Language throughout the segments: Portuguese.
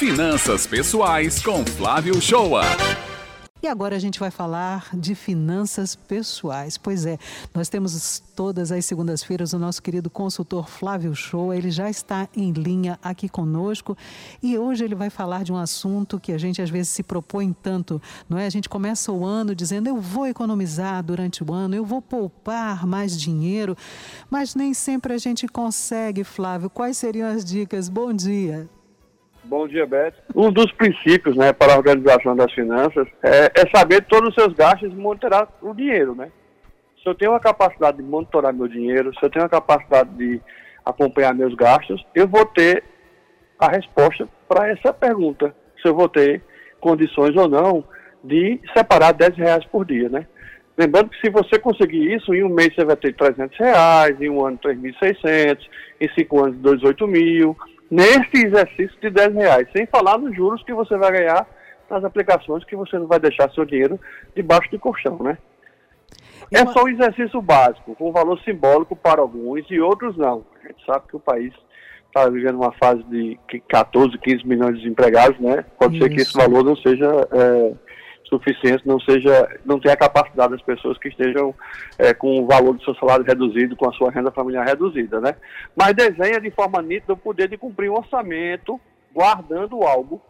Finanças Pessoais com Flávio Shoa. E agora a gente vai falar de finanças pessoais. Pois é, nós temos todas as segundas-feiras o nosso querido consultor Flávio Show. Ele já está em linha aqui conosco e hoje ele vai falar de um assunto que a gente às vezes se propõe tanto, não é? A gente começa o ano dizendo eu vou economizar durante o ano, eu vou poupar mais dinheiro, mas nem sempre a gente consegue, Flávio. Quais seriam as dicas? Bom dia. Bom dia, Beto. Um dos princípios né, para a organização das finanças é, é saber todos os seus gastos e monitorar o dinheiro, né? Se eu tenho a capacidade de monitorar meu dinheiro, se eu tenho a capacidade de acompanhar meus gastos, eu vou ter a resposta para essa pergunta. Se eu vou ter condições ou não de separar 10 reais por dia, né? Lembrando que se você conseguir isso, em um mês você vai ter 300 reais, em um ano 3.600, em cinco anos 2.8 mil, nesse exercício de 10 reais, sem falar nos juros que você vai ganhar nas aplicações que você não vai deixar seu dinheiro debaixo do colchão, né? É só um exercício básico, com valor simbólico para alguns e outros não. A gente sabe que o país está vivendo uma fase de 14, 15 milhões de desempregados, né? Pode Isso. ser que esse valor não seja é, suficiente, não seja, não tenha a capacidade das pessoas que estejam é, com o valor do seu salário reduzido, com a sua renda familiar reduzida, né? Mas desenha de forma nítida o poder de cumprir um orçamento, guardando algo,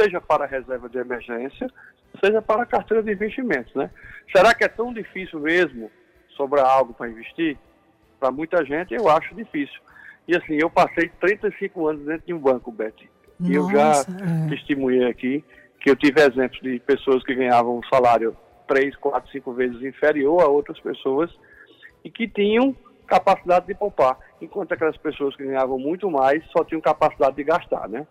seja para reserva de emergência, seja para a carteira de investimentos, né? Será que é tão difícil mesmo sobrar algo para investir? Para muita gente, eu acho difícil. E assim, eu passei 35 anos dentro de um banco, Betty. E eu já é. testemunhei aqui que eu tive exemplos de pessoas que ganhavam um salário três, quatro, cinco vezes inferior a outras pessoas e que tinham capacidade de poupar, enquanto aquelas pessoas que ganhavam muito mais só tinham capacidade de gastar, né?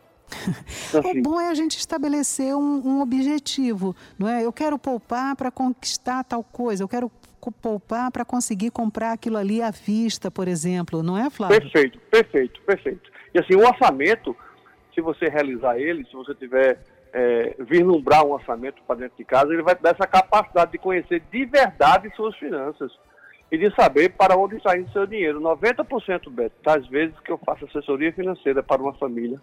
Então, assim, o bom é a gente estabelecer um, um objetivo, não é? Eu quero poupar para conquistar tal coisa, eu quero poupar para conseguir comprar aquilo ali à vista, por exemplo, não é, Flávio? Perfeito, perfeito, perfeito. E assim, o orçamento, se você realizar ele, se você tiver é, vislumbrar um orçamento para dentro de casa, ele vai dar essa capacidade de conhecer de verdade suas finanças e de saber para onde está indo seu dinheiro. 90%, Beto, das vezes que eu faço assessoria financeira para uma família,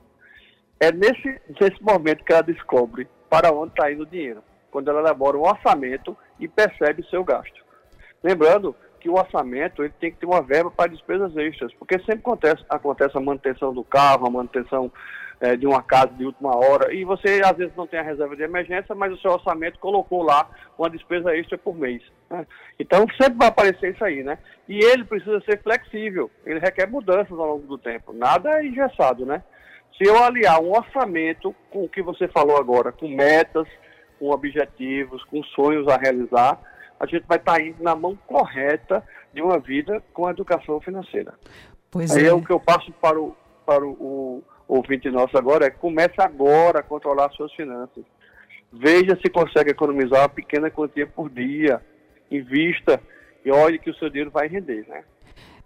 é nesse, nesse momento que ela descobre para onde está indo o dinheiro, quando ela elabora um orçamento e percebe seu gasto. Lembrando que o orçamento ele tem que ter uma verba para despesas extras, porque sempre acontece, acontece a manutenção do carro, a manutenção é, de uma casa de última hora, e você às vezes não tem a reserva de emergência, mas o seu orçamento colocou lá uma despesa extra por mês. Né? Então sempre vai aparecer isso aí, né? E ele precisa ser flexível, ele requer mudanças ao longo do tempo, nada é engessado, né? Se eu aliar um orçamento com o que você falou agora, com metas, com objetivos, com sonhos a realizar, a gente vai estar indo na mão correta de uma vida com a educação financeira. Pois Aí é. é o que eu passo para o, para o, ouvinte nosso agora é comece agora a controlar suas finanças. Veja se consegue economizar uma pequena quantia por dia. Invista e olhe que o seu dinheiro vai render, né?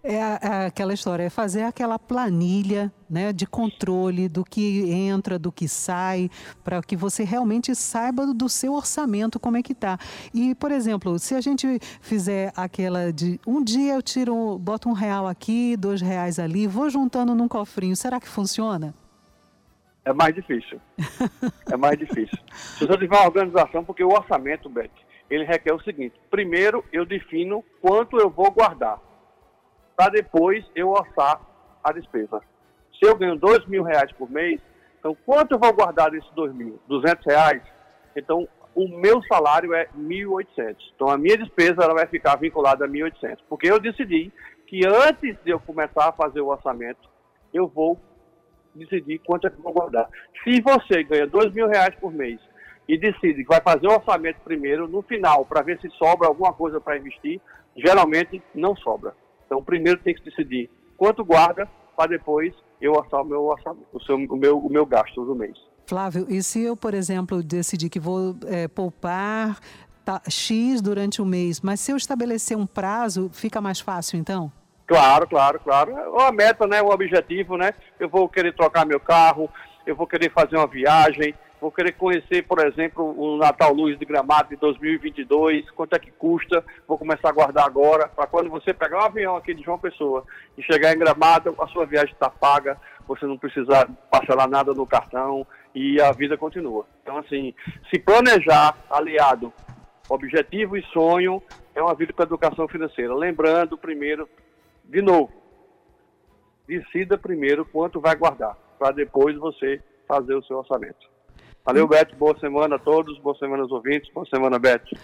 É, aquela história, é fazer aquela planilha né, de controle do que entra, do que sai, para que você realmente saiba do seu orçamento como é que está. E, por exemplo, se a gente fizer aquela de um dia eu tiro, boto um real aqui, dois reais ali, vou juntando num cofrinho, será que funciona? É mais difícil. é mais difícil. Se você tiver uma organização, porque o orçamento, Beth, ele requer o seguinte: primeiro eu defino quanto eu vou guardar para depois eu orçar a despesa. Se eu ganho dois mil reais por mês, então quanto eu vou guardar desses dois mil? Duzentos reais? Então o meu salário é 1.800. Então a minha despesa ela vai ficar vinculada a 1.800, porque eu decidi que antes de eu começar a fazer o orçamento, eu vou decidir quanto é que eu vou guardar. Se você ganha dois mil reais por mês e decide que vai fazer o orçamento primeiro, no final, para ver se sobra alguma coisa para investir, geralmente não sobra. Então, primeiro tem que decidir quanto guarda para depois eu orçar o meu, o, seu, o, meu, o meu gasto do mês. Flávio, e se eu, por exemplo, decidir que vou é, poupar tá, X durante o mês, mas se eu estabelecer um prazo, fica mais fácil então? Claro, claro, claro. Ou a meta, né? O objetivo, né? Eu vou querer trocar meu carro, eu vou querer fazer uma viagem, vou querer conhecer, por exemplo, o Natal Luz de Gramado de 2022, quanto é que custa, vou começar a guardar agora, para quando você pegar um avião aqui de João Pessoa e chegar em Gramado, a sua viagem está paga, você não precisar parcelar nada no cartão, e a vida continua. Então, assim, se planejar aliado objetivo e sonho é uma vida com educação financeira. Lembrando, primeiro, de novo, decida primeiro quanto vai guardar, para depois você fazer o seu orçamento. Valeu, Beto. Boa semana a todos. Boa semana aos ouvintes. Boa semana, Beto.